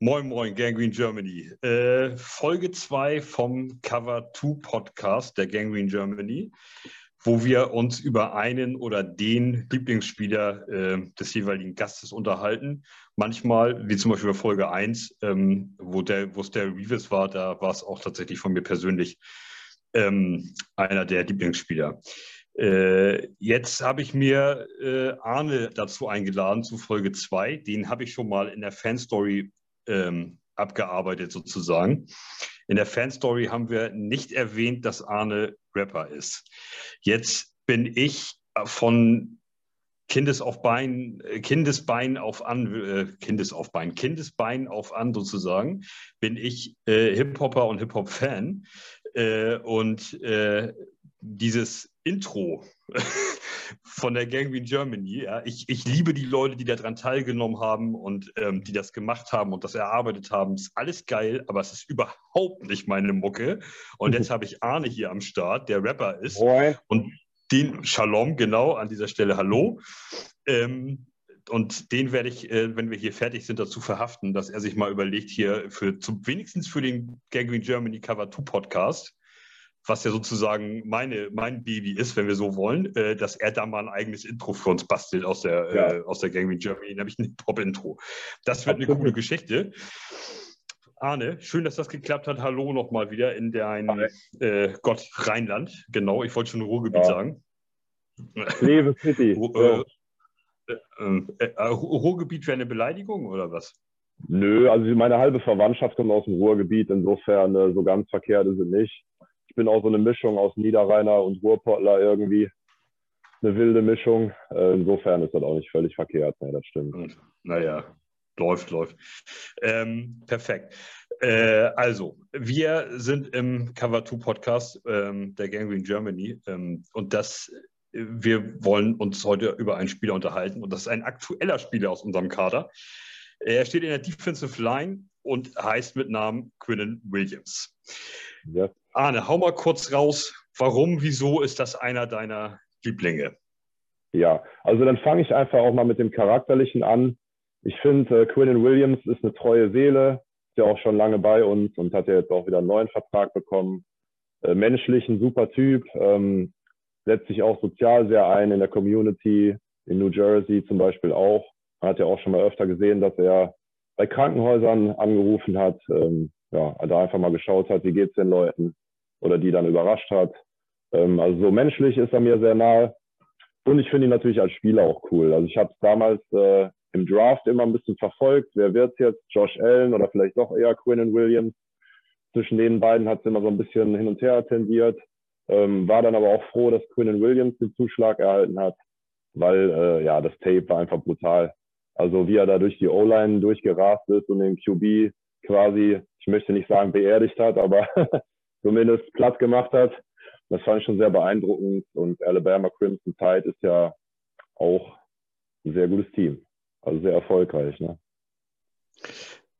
Moin, moin, Gangrene Germany. Äh, Folge 2 vom Cover 2 Podcast der Gangrene Germany, wo wir uns über einen oder den Lieblingsspieler äh, des jeweiligen Gastes unterhalten. Manchmal, wie zum Beispiel bei Folge 1, ähm, wo, es der Revis war, da war es auch tatsächlich von mir persönlich ähm, einer der Lieblingsspieler. Äh, jetzt habe ich mir äh, Arne dazu eingeladen zu Folge 2. Den habe ich schon mal in der Fanstory ähm, abgearbeitet sozusagen. In der Fanstory haben wir nicht erwähnt, dass Arne Rapper ist. Jetzt bin ich von Kindesaufbein, äh, Kindesbein auf an, äh, Kindesaufbein, Kindesbein auf an sozusagen, bin ich äh, Hip-Hopper und Hip-Hop-Fan. Äh, und äh, dieses Intro von der Gangrene Germany. Ja. Ich, ich liebe die Leute, die daran teilgenommen haben und ähm, die das gemacht haben und das erarbeitet haben. Ist alles geil, aber es ist überhaupt nicht meine Mucke. Und jetzt habe ich Arne hier am Start, der Rapper ist. Boy. Und den Shalom, genau, an dieser Stelle Hallo. Ähm, und den werde ich, äh, wenn wir hier fertig sind, dazu verhaften, dass er sich mal überlegt, hier für zum, wenigstens für den Gangrene Germany Cover 2 Podcast was ja sozusagen meine, mein Baby ist, wenn wir so wollen, äh, dass er da mal ein eigenes Intro für uns bastelt aus der, ja. äh, aus der Gangrene Germany, nämlich ein Pop-Intro. Das wird Absolut. eine coole Geschichte. Arne, schön, dass das geklappt hat. Hallo nochmal wieder in dein äh, Gott Rheinland. Genau, ich wollte schon Ruhrgebiet ja. sagen. Lebe City. Äh, äh, äh, Ruhrgebiet wäre eine Beleidigung oder was? Nö, also meine halbe Verwandtschaft kommt aus dem Ruhrgebiet, insofern so ganz verkehrt ist es nicht bin auch so eine Mischung aus Niederrheiner und Ruhrpottler irgendwie. Eine wilde Mischung. Äh, insofern ist das auch nicht völlig verkehrt. Ja, das stimmt. Naja, läuft, läuft. Ähm, perfekt. Äh, also, wir sind im Cover 2 Podcast ähm, der Gangrene Germany ähm, und das, wir wollen uns heute über einen Spieler unterhalten und das ist ein aktueller Spieler aus unserem Kader. Er steht in der Defensive Line und heißt mit Namen Quinnen Williams. Ja. Arne, hau mal kurz raus, warum, wieso ist das einer deiner Lieblinge? Ja, also dann fange ich einfach auch mal mit dem Charakterlichen an. Ich finde, äh, Quinnen Williams ist eine treue Seele, ist ja auch schon lange bei uns und hat ja jetzt auch wieder einen neuen Vertrag bekommen. Äh, menschlich ein super Typ, ähm, setzt sich auch sozial sehr ein in der Community, in New Jersey zum Beispiel auch. Man hat ja auch schon mal öfter gesehen, dass er bei Krankenhäusern angerufen hat, ähm, ja, da einfach mal geschaut hat, wie geht's den Leuten oder die dann überrascht hat. Ähm, also so menschlich ist er mir sehr nahe. Und ich finde ihn natürlich als Spieler auch cool. Also ich habe es damals äh, im Draft immer ein bisschen verfolgt. Wer wird's jetzt? Josh Allen oder vielleicht doch eher Quinnen Williams? Zwischen den beiden hat es immer so ein bisschen hin und her tendiert. Ähm, war dann aber auch froh, dass Quinnen Williams den Zuschlag erhalten hat, weil äh, ja das Tape war einfach brutal. Also wie er da durch die O-Line durchgerast ist und den QB quasi, möchte nicht sagen beerdigt hat, aber zumindest platt gemacht hat. Das fand ich schon sehr beeindruckend. Und Alabama Crimson Tide ist ja auch ein sehr gutes Team. Also sehr erfolgreich. Ne?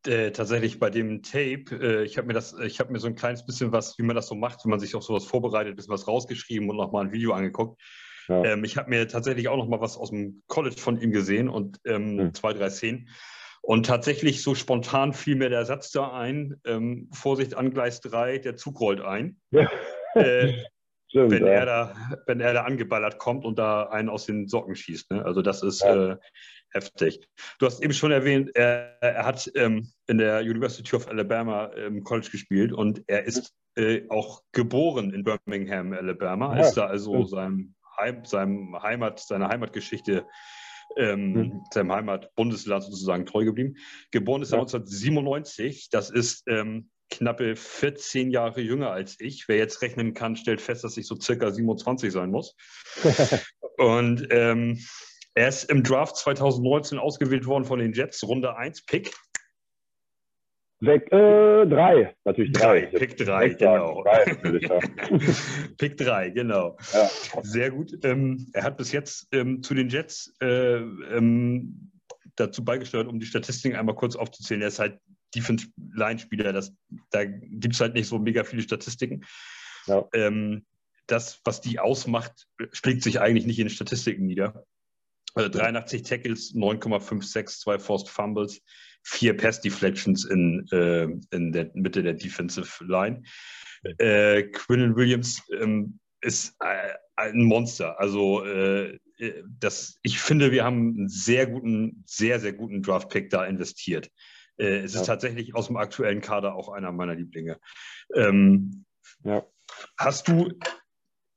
Äh, tatsächlich bei dem Tape, äh, ich habe mir das, ich habe mir so ein kleines bisschen was, wie man das so macht, wenn man sich auf sowas vorbereitet, ein bisschen was rausgeschrieben und nochmal ein Video angeguckt. Ja. Ähm, ich habe mir tatsächlich auch nochmal was aus dem College von ihm gesehen und ähm, hm. zwei, drei Szenen. Und tatsächlich so spontan fiel mir der Satz da ein, ähm, Vorsicht an Gleis 3, der Zug rollt ein. Ja. Äh, Stimmt, wenn, ja. er da, wenn er da angeballert kommt und da einen aus den Socken schießt. Ne? Also das ist ja. äh, heftig. Du hast eben schon erwähnt, er, er hat ähm, in der University of Alabama im College gespielt und er ist äh, auch geboren in Birmingham, Alabama. Ja. Ist da also seinem, Heim, seinem Heimat, seiner Heimatgeschichte ähm, mhm. seinem Heimatbundesland sozusagen treu geblieben. Geboren ist er ja. 1997. Das ist ähm, knappe 14 Jahre jünger als ich. Wer jetzt rechnen kann, stellt fest, dass ich so circa 27 sein muss. Und ähm, er ist im Draft 2019 ausgewählt worden von den Jets, Runde 1 Pick. Weg, äh, drei, natürlich drei. drei Pick drei, genau. Drei, ja. Pick drei, genau. Ja. Sehr gut. Ähm, er hat bis jetzt ähm, zu den Jets äh, ähm, dazu beigesteuert, um die Statistiken einmal kurz aufzuzählen. Er ist halt Defense-Line-Spieler, da gibt es halt nicht so mega viele Statistiken. Ja. Ähm, das, was die ausmacht, schlägt sich eigentlich nicht in Statistiken nieder. Also 83 Tackles, 9,56, zwei Forced Fumbles, vier Pass-Deflections in, äh, in der Mitte der Defensive Line. Äh, Quillen Williams ähm, ist äh, ein Monster. Also äh, das, ich finde, wir haben einen sehr guten, sehr, sehr guten Draft-Pick da investiert. Äh, es ja. ist tatsächlich aus dem aktuellen Kader auch einer meiner Lieblinge. Ähm, ja. Hast du,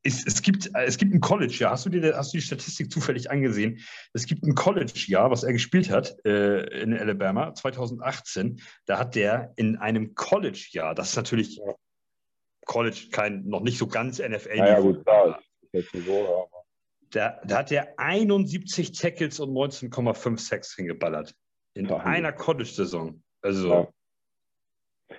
es, es, gibt, es gibt ein College-Jahr, hast, du dir, hast du die Statistik zufällig angesehen? Es gibt ein College-Jahr, was er gespielt hat äh, in Alabama, 2018. Da hat der in einem College-Jahr, das ist natürlich ja. College, kein, noch nicht so ganz NFL. Ja, gut, so, aber. Da, da hat er 71 Tackles und 19,5 Sacks hingeballert. In ja, einer College-Saison. Also. Ja.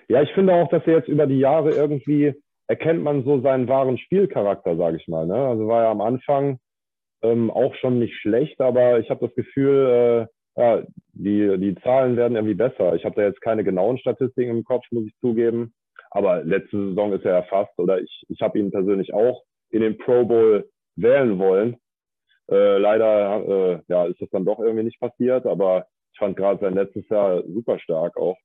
ja, ich finde auch, dass er jetzt über die Jahre irgendwie erkennt man so seinen wahren Spielcharakter, sage ich mal. Ne? Also war er am Anfang ähm, auch schon nicht schlecht, aber ich habe das Gefühl, äh, ja, die, die Zahlen werden irgendwie besser. Ich habe da jetzt keine genauen Statistiken im Kopf, muss ich zugeben. Aber letzte Saison ist er erfasst oder ich, ich habe ihn persönlich auch in den Pro Bowl wählen wollen. Äh, leider äh, ja, ist das dann doch irgendwie nicht passiert, aber ich fand gerade sein letztes Jahr super stark auch.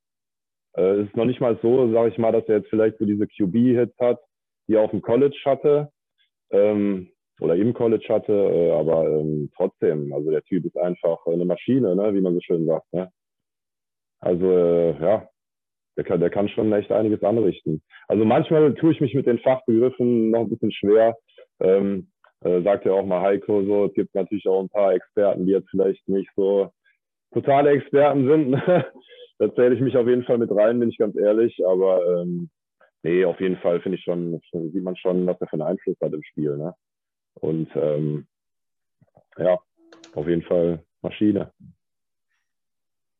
Äh, es ist noch nicht mal so, sage ich mal, dass er jetzt vielleicht so diese QB-Hits hat, die er auf dem College hatte ähm, oder im College hatte, äh, aber ähm, trotzdem, also der Typ ist einfach eine Maschine, ne, wie man so schön sagt. Ne? Also äh, ja, der kann, der kann schon echt einiges anrichten. Also manchmal tue ich mich mit den Fachbegriffen noch ein bisschen schwer. Ähm, äh, sagt ja auch mal Heiko so, es gibt natürlich auch ein paar Experten, die jetzt vielleicht nicht so totale Experten sind. Da zähle ich mich auf jeden Fall mit rein, bin ich ganz ehrlich. Aber ähm, nee, auf jeden Fall finde ich schon, sieht man schon, was er für einen Einfluss hat im Spiel. Ne? Und ähm, ja, auf jeden Fall Maschine.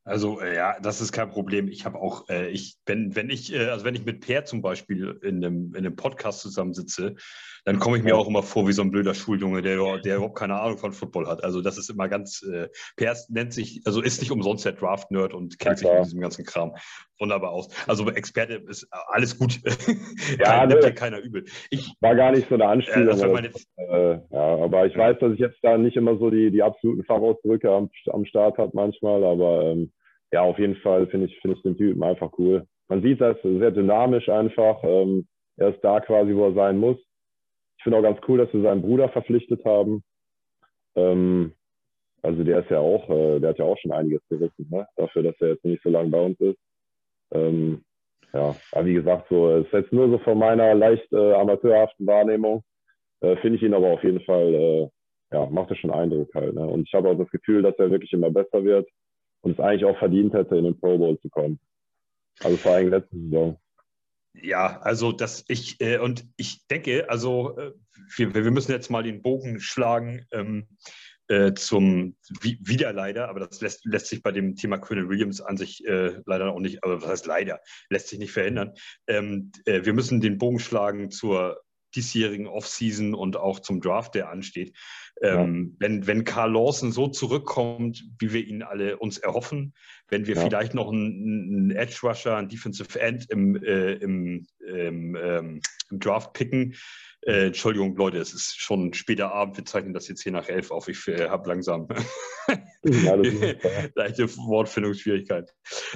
Also äh, ja, das ist kein Problem. Ich habe auch, äh, ich, wenn, wenn ich, äh, also wenn ich mit Per zum Beispiel in einem, in einem Podcast zusammensitze, dann komme ich mir auch immer vor wie so ein blöder Schuljunge, der, der überhaupt keine Ahnung von Football hat. Also das ist immer ganz, äh, Per nennt sich, also ist nicht umsonst der Draft-Nerd und kennt ja, sich mit diesem ganzen Kram wunderbar aus. Also Experte ist alles gut. Ja, nimmt dir keiner übel. Ich, war gar nicht so eine Anspielung. Äh, meine... äh, ja, aber ich weiß, dass ich jetzt da nicht immer so die, die absoluten Fachausdrücke am, am Start habe manchmal, aber ähm, ja, auf jeden Fall finde ich, finde ich den Typen einfach cool. Man sieht das sehr dynamisch einfach. Ähm, er ist da quasi, wo er sein muss. Ich finde auch ganz cool, dass wir seinen Bruder verpflichtet haben. Ähm, also der ist ja auch, äh, der hat ja auch schon einiges gerissen, ne? dafür, dass er jetzt nicht so lange bei uns ist. Ähm, ja, aber wie gesagt, so ist jetzt nur so von meiner leicht äh, amateurhaften Wahrnehmung. Äh, finde ich ihn aber auf jeden Fall, äh, ja, macht er schon Eindruck halt. Ne? Und ich habe auch das Gefühl, dass er wirklich immer besser wird und es eigentlich auch verdient hätte, in den Pro Bowl zu kommen. Also vor allem letzte Saison. Ja, also das ich äh, und ich denke, also äh, wir, wir müssen jetzt mal den Bogen schlagen ähm, äh, zum wie, wieder leider, aber das lässt, lässt sich bei dem Thema Colonel Williams an sich äh, leider auch nicht, aber was heißt leider, lässt sich nicht verhindern. Ähm, äh, wir müssen den Bogen schlagen zur diesjährigen Offseason und auch zum Draft, der ansteht. Ähm, ja. wenn, wenn Carl Lawson so zurückkommt, wie wir ihn alle uns erhoffen, wenn wir ja. vielleicht noch einen, einen, Edge Rusher, einen Defensive End im, äh, im, im, ähm, im, Draft picken. Äh, Entschuldigung, Leute, es ist schon später Abend. Wir zeichnen das jetzt hier nach elf auf. Ich äh, habe langsam leichte Wortfindungsschwierigkeiten.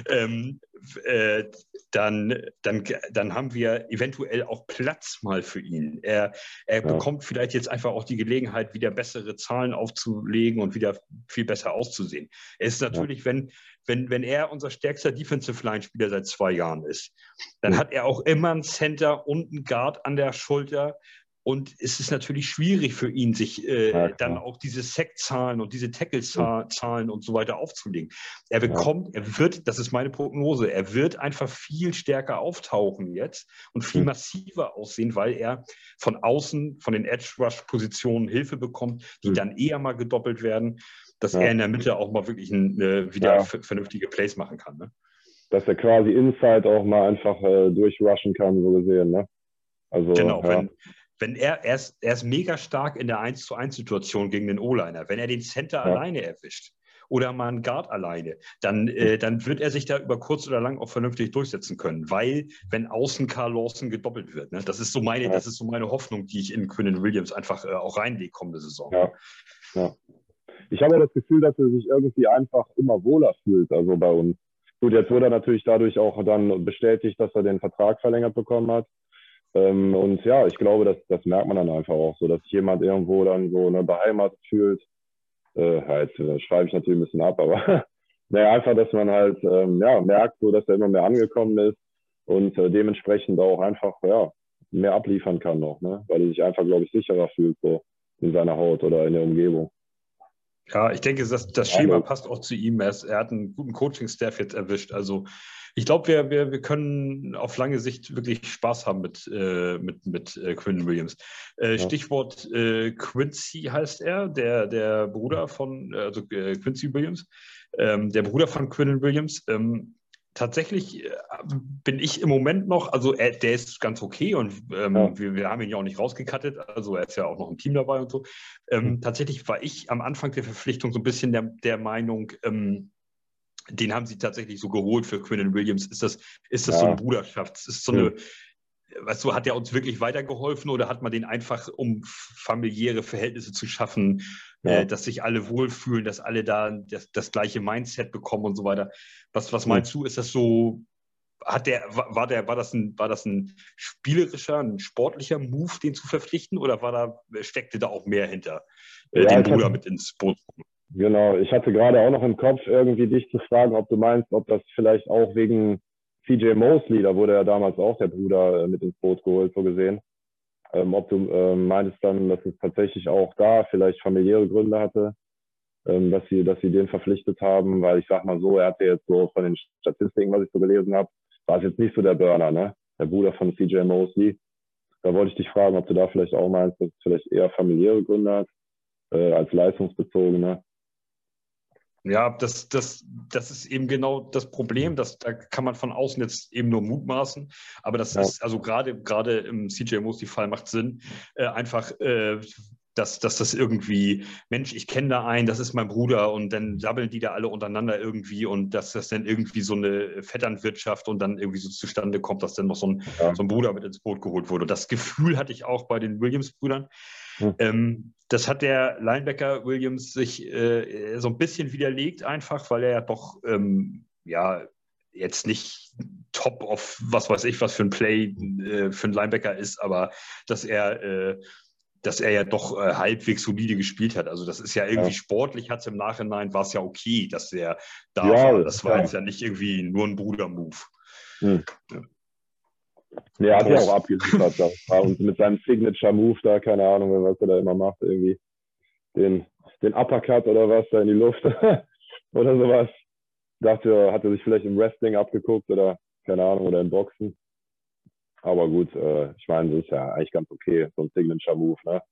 Ähm, äh, dann, dann, dann haben wir eventuell auch Platz mal für ihn. Er, er ja. bekommt vielleicht jetzt einfach auch die Gelegenheit, wieder bessere Zahlen aufzulegen und wieder viel besser auszusehen. Er ist natürlich, ja. wenn, wenn, wenn er unser stärkster Defensive Line-Spieler seit zwei Jahren ist, dann ja. hat er auch immer einen Center und einen Guard an der Schulter, und es ist natürlich schwierig für ihn, sich äh, ja, dann auch diese Sack-Zahlen und diese Tackle-Zahlen und so weiter aufzulegen. Er bekommt, ja. er wird, das ist meine Prognose, er wird einfach viel stärker auftauchen jetzt und viel mhm. massiver aussehen, weil er von außen, von den Edge-Rush-Positionen Hilfe bekommt, die mhm. dann eher mal gedoppelt werden, dass ja. er in der Mitte auch mal wirklich ein, äh, wieder vernünftige Plays machen kann. Ne? Dass er quasi Inside auch mal einfach äh, durchrushen kann, so gesehen. Ne? Also, genau, wenn, wenn er, er ist, er ist mega stark in der 1 zu 1 Situation gegen den O-Liner. Wenn er den Center ja. alleine erwischt oder mal einen Guard alleine, dann, äh, dann wird er sich da über kurz oder lang auch vernünftig durchsetzen können, weil wenn außen Carl Lawson gedoppelt wird, ne, das ist so meine, ja. das ist so meine Hoffnung, die ich in Quinnen Williams einfach äh, auch reinlege kommende Saison. Ja. ja. Ich habe das Gefühl, dass er sich irgendwie einfach immer wohler fühlt, also bei uns. Gut, jetzt wurde er natürlich dadurch auch dann bestätigt, dass er den Vertrag verlängert bekommen hat. Ähm, und ja, ich glaube, das, das merkt man dann einfach auch so, dass jemand irgendwo dann so eine beheimatet fühlt. Äh, halt, äh, schreibe ich natürlich ein bisschen ab, aber naja, einfach, dass man halt ähm, ja, merkt, so, dass er immer mehr angekommen ist und äh, dementsprechend auch einfach ja, mehr abliefern kann noch, ne? weil er sich einfach, glaube ich, sicherer fühlt so in seiner Haut oder in der Umgebung. Ja, ich denke, das, das Schema passt auch zu ihm. Er, ist, er hat einen guten Coaching-Staff jetzt erwischt. Also ich glaube, wir, wir, wir können auf lange Sicht wirklich Spaß haben mit, äh, mit, mit äh, Quinn Williams. Äh, ja. Stichwort äh, Quincy heißt er, der, der Bruder von, also äh, Quincy Williams, ähm, der Bruder von Quinn Williams. Ähm, tatsächlich äh, bin ich im Moment noch, also er, der ist ganz okay und ähm, ja. wir, wir, haben ihn ja auch nicht rausgekattet, also er ist ja auch noch im Team dabei und so. Ähm, mhm. Tatsächlich war ich am Anfang der Verpflichtung so ein bisschen der, der Meinung, ähm, den haben sie tatsächlich so geholt für Quinn Williams. Ist das, ist das ja. so eine Bruderschaft? Ist so eine, mhm. weißt du, hat er uns wirklich weitergeholfen oder hat man den einfach, um familiäre Verhältnisse zu schaffen, ja. äh, dass sich alle wohlfühlen, dass alle da das, das gleiche Mindset bekommen und so weiter? Was, was meinst du? Ist das so, hat der, war, der, war, das ein, war das ein spielerischer, ein sportlicher Move, den zu verpflichten, oder war da, steckte da auch mehr hinter, äh, ja, den Bruder mit ins Boot? Genau, ich hatte gerade auch noch im Kopf, irgendwie dich zu fragen, ob du meinst, ob das vielleicht auch wegen CJ Mosley, da wurde ja damals auch der Bruder äh, mit ins Boot geholt, so gesehen. Ähm, ob du ähm, meintest dann, dass es tatsächlich auch da vielleicht familiäre Gründe hatte, ähm, dass sie, dass sie den verpflichtet haben, weil ich sag mal so, er hatte jetzt so von den Statistiken, was ich so gelesen habe, war es jetzt nicht so der Burner, ne? Der Bruder von CJ Mosley. Da wollte ich dich fragen, ob du da vielleicht auch meinst, dass es vielleicht eher familiäre Gründe hat, äh, als leistungsbezogene. Ja, das, das, das ist eben genau das Problem. dass da kann man von außen jetzt eben nur mutmaßen. Aber das ja. ist, also gerade, gerade im CJ Mosley-Fall macht Sinn, äh, einfach, äh, dass, dass das irgendwie, Mensch, ich kenne da einen, das ist mein Bruder und dann sabbeln die da alle untereinander irgendwie und dass das dann irgendwie so eine Vetternwirtschaft und dann irgendwie so zustande kommt, dass dann noch so ein, ja. so ein Bruder mit ins Boot geholt wurde. Das Gefühl hatte ich auch bei den Williams-Brüdern. Hm. Ähm, das hat der Linebacker Williams sich äh, so ein bisschen widerlegt, einfach, weil er ja doch ähm, ja jetzt nicht top auf was weiß ich, was für ein Play äh, für einen Linebacker ist, aber dass er äh, dass er ja doch äh, halbwegs solide gespielt hat. Also das ist ja irgendwie ja. sportlich, hat es im Nachhinein, war es ja okay, dass er da ja, war. Das war ja. jetzt ja nicht irgendwie nur ein Bruder-Move. Hm. Nee, er hat ja auch abgeliefert. da. Und mit seinem Signature-Move da, keine Ahnung, was er da immer macht, irgendwie den, den Uppercut oder was da in die Luft oder sowas. Dachte, hat er sich vielleicht im Wrestling abgeguckt oder keine Ahnung, oder im Boxen. Aber gut, äh, ich meine, das ist ja eigentlich ganz okay, so ein Signature-Move. Ne?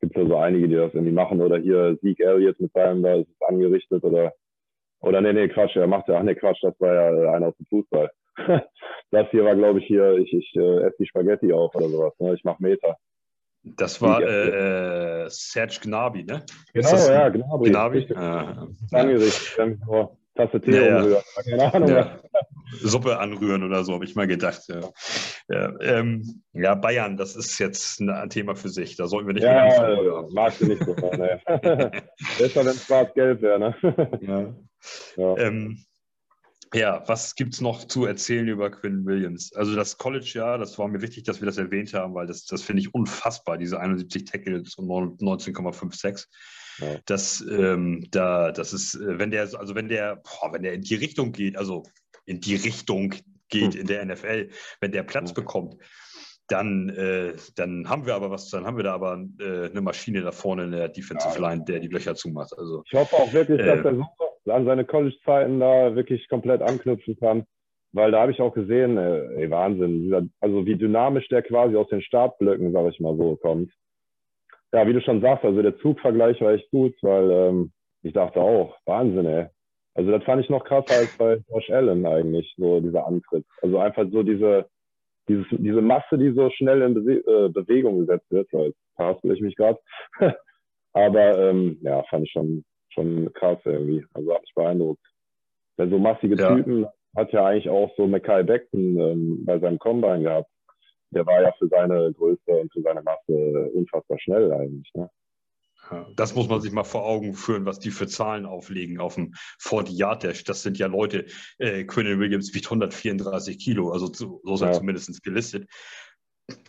Gibt ja so einige, die das irgendwie machen. Oder hier Zeke Elliott mit seinem, da ist es angerichtet. Oder, oder nee, nee, Quatsch, er macht ja, ach nee, Quatsch, das war ja einer aus dem Fußball. das hier war, glaube ich, hier, ich, ich äh, esse die Spaghetti auf oder sowas. Ne? Ich mache Meter. Das war äh, Serge Gnabry, ne? Genau, ja, Gnabry. Gnabry? Ah, Angerichtet. Ja. Tasse Tee ja, umrühren. Keine Ahnung. Ja. Suppe anrühren oder so, habe ich mal gedacht. Ja. Ja, ähm, ja, Bayern, das ist jetzt ein Thema für sich. Da sollten wir nicht ja, mehr Magst du nicht so ne? Besser, wenn es schwarz-gelb wäre, ne? ja. Ja. Ähm, ja, was gibt es noch zu erzählen über Quinn Williams? Also das College-Jahr, das war mir wichtig, dass wir das erwähnt haben, weil das, das finde ich unfassbar, diese 71 Tackles und 19,56. Ja. Das, ähm, da, das ist, äh, wenn der, also wenn der, boah, wenn der in die Richtung geht, also in die Richtung geht hm. in der NFL, wenn der Platz hm. bekommt, dann, äh, dann haben wir aber was, dann haben wir da aber äh, eine Maschine da vorne in der Defensive Line, der die Löcher zumacht. Also, ich hoffe auch wirklich, dass äh, er super an seine College-Zeiten da wirklich komplett anknüpfen kann. Weil da habe ich auch gesehen, äh, ey, Wahnsinn, also wie dynamisch der quasi aus den Startblöcken, sage ich mal so, kommt ja, wie du schon sagst, also der Zugvergleich war echt gut, weil ähm, ich dachte auch, Wahnsinn, ey. Also das fand ich noch krasser als bei Josh Allen eigentlich, so dieser Antritt. Also einfach so diese, dieses, diese Masse, die so schnell in Bewe äh, Bewegung gesetzt wird, weil verhaspel ich mich gerade. Aber ähm, ja, fand ich schon, schon krass irgendwie. Also hat mich beeindruckt. Weil so massige ja. Typen hat ja eigentlich auch so Mackay Beckton ähm, bei seinem Combine gehabt der war ja für seine Größe und für seine Masse unfassbar schnell eigentlich. Ne? Das muss man sich mal vor Augen führen, was die für Zahlen auflegen auf dem 40 Yard Dash. Das sind ja Leute, äh, Quinn Williams wiegt 134 Kilo, also so, ist er ja. zumindest gelistet.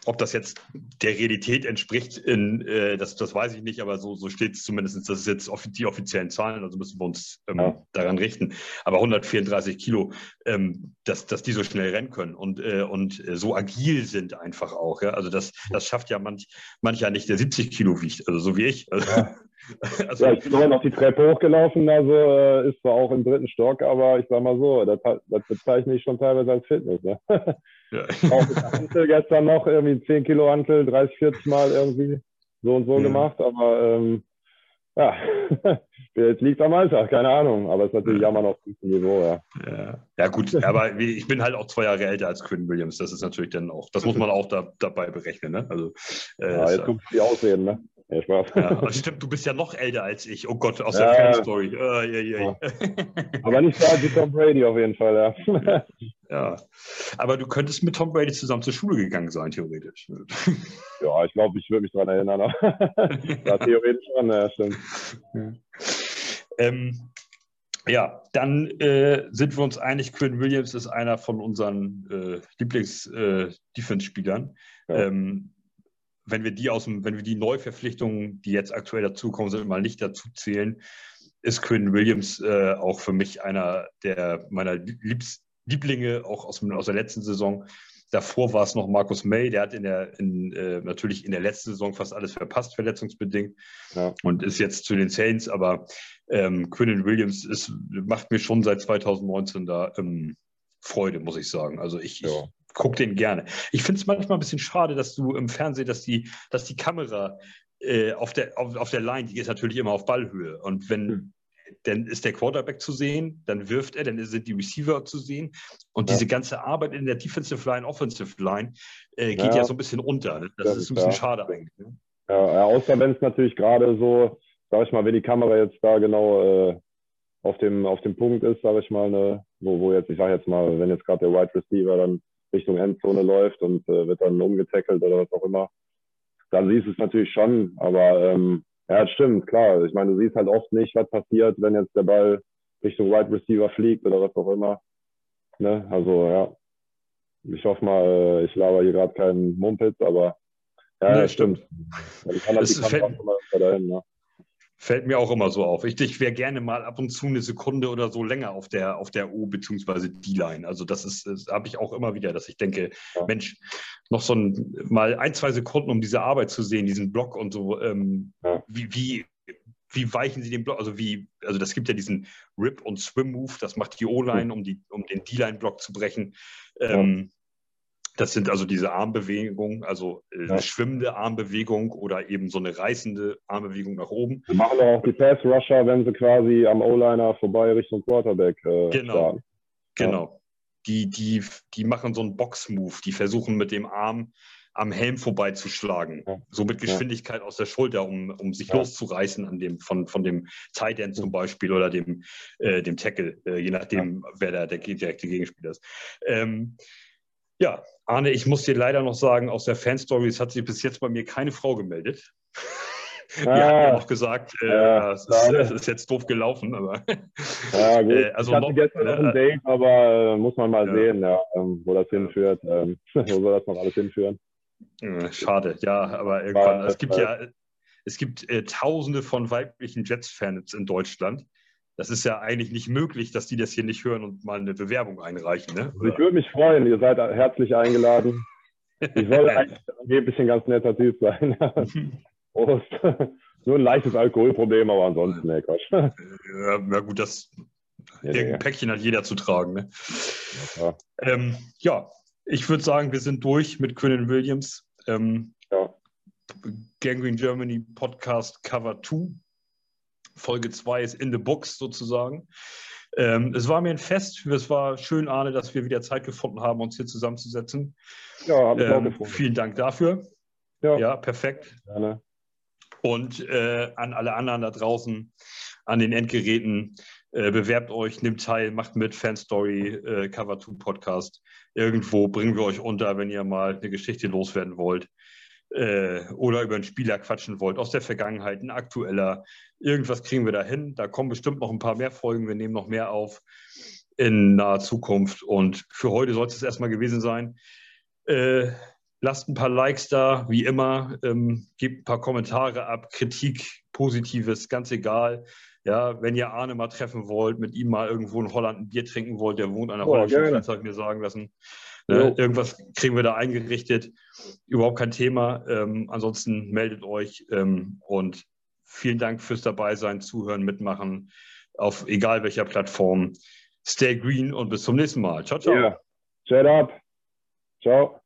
Ob das jetzt der Realität entspricht, in, äh, das, das weiß ich nicht, aber so, so steht es zumindest. Das ist jetzt offi die offiziellen Zahlen, also müssen wir uns ähm, ja. daran richten. Aber 134 Kilo, ähm, dass, dass die so schnell rennen können und, äh, und so agil sind einfach auch. Ja? Also das, das schafft ja manch, mancher nicht, der 70 Kilo wiegt, also so wie ich. Also, ja. Also, ja, ich bin noch die Treppe hochgelaufen, also äh, ist zwar auch im dritten Stock, aber ich sag mal so, das, das bezeichne ich schon teilweise als Fitness. Ne? Ja. Auch Hantel gestern noch irgendwie 10 Kilo Hantel, 30, 40 Mal irgendwie so und so ja. gemacht, aber ähm, ja, jetzt liegt am Alter, keine Ahnung, aber es ist natürlich ja. immer noch ein Niveau, ja. ja. Ja, gut, aber ich bin halt auch zwei Jahre älter als Quinn Williams, das ist natürlich dann auch, das muss man auch da, dabei berechnen, ne? Also, äh, ja, jetzt du die Ausreden, ne? Ja, Spaß. Ja, stimmt, du bist ja noch älter als ich. Oh Gott, aus der ja, Fanstory. Uh, yeah, yeah. Aber nicht so alt wie Tom Brady auf jeden Fall, ja. ja. Aber du könntest mit Tom Brady zusammen zur Schule gegangen sein, theoretisch. Ja, ich glaube, ich würde mich daran erinnern. ja, theoretisch schon, ja, stimmt. Ähm, ja, dann äh, sind wir uns einig, Quinn Williams ist einer von unseren äh, Lieblings-Defense-Spielern. Äh, ähm, wenn wir die aus dem, wenn wir die Neuverpflichtungen, die jetzt aktuell dazukommen sind, mal nicht dazu zählen, ist Quinn Williams äh, auch für mich einer der meiner Liebs Lieblinge, auch aus, aus der letzten Saison. Davor war es noch Markus May, der hat in der, in, äh, natürlich in der letzten Saison fast alles verpasst, verletzungsbedingt, ja. und ist jetzt zu den Saints. Aber ähm, Quinn Williams ist, macht mir schon seit 2019 da ähm, Freude, muss ich sagen. Also ich, ja. ich guck den gerne. Ich finde es manchmal ein bisschen schade, dass du im Fernsehen, dass die, dass die Kamera äh, auf, der, auf, auf der Line, die ist natürlich immer auf Ballhöhe. Und wenn, mhm. dann ist der Quarterback zu sehen, dann wirft er, dann sind die Receiver zu sehen. Und ja. diese ganze Arbeit in der Defensive Line, Offensive Line äh, geht ja. ja. so ein bisschen unter. Ne? Das, das ist ein bisschen ja. schade eigentlich. Ne? Ja, außer wenn es natürlich gerade so, sag ich mal, wenn die Kamera jetzt da genau äh, auf, dem, auf dem Punkt ist, sag ich mal, ne, wo, wo jetzt, ich sag jetzt mal, wenn jetzt gerade der Wide Receiver dann Richtung Endzone läuft und äh, wird dann umgetackelt oder was auch immer, dann siehst du es natürlich schon. Aber ähm, ja, stimmt, klar. Ich meine, du siehst halt oft nicht, was passiert, wenn jetzt der Ball Richtung Wide Receiver fliegt oder was auch immer. Ne? Also ja, ich hoffe mal, äh, ich laber hier gerade keinen Mumpitz, aber ja, nee, stimmt. stimmt. Ich kann das, das fällt, dahin, ne? Fällt mir auch immer so auf. Ich, ich wäre gerne mal ab und zu eine Sekunde oder so länger auf der, auf der O- bzw. D-Line. Also das ist, das habe ich auch immer wieder, dass ich denke, ja. Mensch, noch so ein, mal ein, zwei Sekunden, um diese Arbeit zu sehen, diesen Block und so. Ähm, ja. wie, wie, wie weichen sie den Block? Also wie, also das gibt ja diesen Rip- und Swim-Move, das macht die O-Line, um, die, um den D-Line-Block zu brechen. Ähm, das sind also diese Armbewegungen, also äh, ja. schwimmende Armbewegung oder eben so eine reißende Armbewegung nach oben. Wir machen auch die Pass-Rusher, wenn sie quasi am O-Liner vorbei Richtung Quarterback äh, Genau, starten. genau. Ja. Die, die, die machen so einen Box-Move, die versuchen mit dem Arm am Helm vorbeizuschlagen. Ja. So mit Geschwindigkeit ja. aus der Schulter, um, um sich ja. loszureißen an dem, von, von dem Tight End zum Beispiel oder dem, äh, dem Tackle, äh, je nachdem, wer da der direkte Gegenspieler ist. Ähm, ja, Arne, ich muss dir leider noch sagen, aus der Fanstories hat sich bis jetzt bei mir keine Frau gemeldet. Wir ah, haben ja noch gesagt, äh, ja, es, ist, es, ist, jetzt doof gelaufen, aber. Ja, gut. Äh, also ich hatte noch, gestern noch ein äh, Date, aber äh, muss man mal ja. sehen, ja, ähm, wo das hinführt. Ähm, wo soll das noch alles hinführen? Schade, ja, aber irgendwann. Es gibt ja, es gibt äh, tausende von weiblichen Jets-Fans in Deutschland das ist ja eigentlich nicht möglich, dass die das hier nicht hören und mal eine Bewerbung einreichen. Ne? Ich würde mich freuen, ihr seid herzlich eingeladen. Ich soll eigentlich angeblich ein ganz netter Typ sein. Prost. Nur ein leichtes Alkoholproblem, aber ansonsten, ne, Quatsch. Ja, na gut, das ja, irgendein ja. Päckchen hat jeder zu tragen. Ne? Ja, ähm, ja, ich würde sagen, wir sind durch mit Quinnen Williams. Ähm, ja. Gangrene Germany Podcast Cover 2. Folge 2 ist in the books sozusagen. Ähm, es war mir ein Fest. Es war schön, Arne, dass wir wieder Zeit gefunden haben, uns hier zusammenzusetzen. Ja, habe ich ähm, auch gefunden. Vielen Dank dafür. Ja, ja perfekt. Gerne. Und äh, an alle anderen da draußen, an den Endgeräten, äh, bewerbt euch, nimmt teil, macht mit, Fanstory, äh, Cover 2 Podcast. Irgendwo bringen wir euch unter, wenn ihr mal eine Geschichte loswerden wollt. Äh, oder über einen Spieler quatschen wollt, aus der Vergangenheit, ein aktueller, irgendwas kriegen wir da hin. Da kommen bestimmt noch ein paar mehr Folgen. Wir nehmen noch mehr auf in naher Zukunft. Und für heute soll es erstmal gewesen sein. Äh, lasst ein paar Likes da, wie immer. Ähm, gebt ein paar Kommentare ab, Kritik, Positives, ganz egal. Ja, wenn ihr Arne mal treffen wollt, mit ihm mal irgendwo in Holland ein Bier trinken wollt, der wohnt an der oh, holländischen Grenze, ich mir sagen lassen. Ne, irgendwas kriegen wir da eingerichtet. Überhaupt kein Thema. Ähm, ansonsten meldet euch ähm, und vielen Dank fürs Dabeisein, Zuhören, Mitmachen auf egal welcher Plattform. Stay green und bis zum nächsten Mal. Ciao, ciao. Yeah. Shut up. Ciao.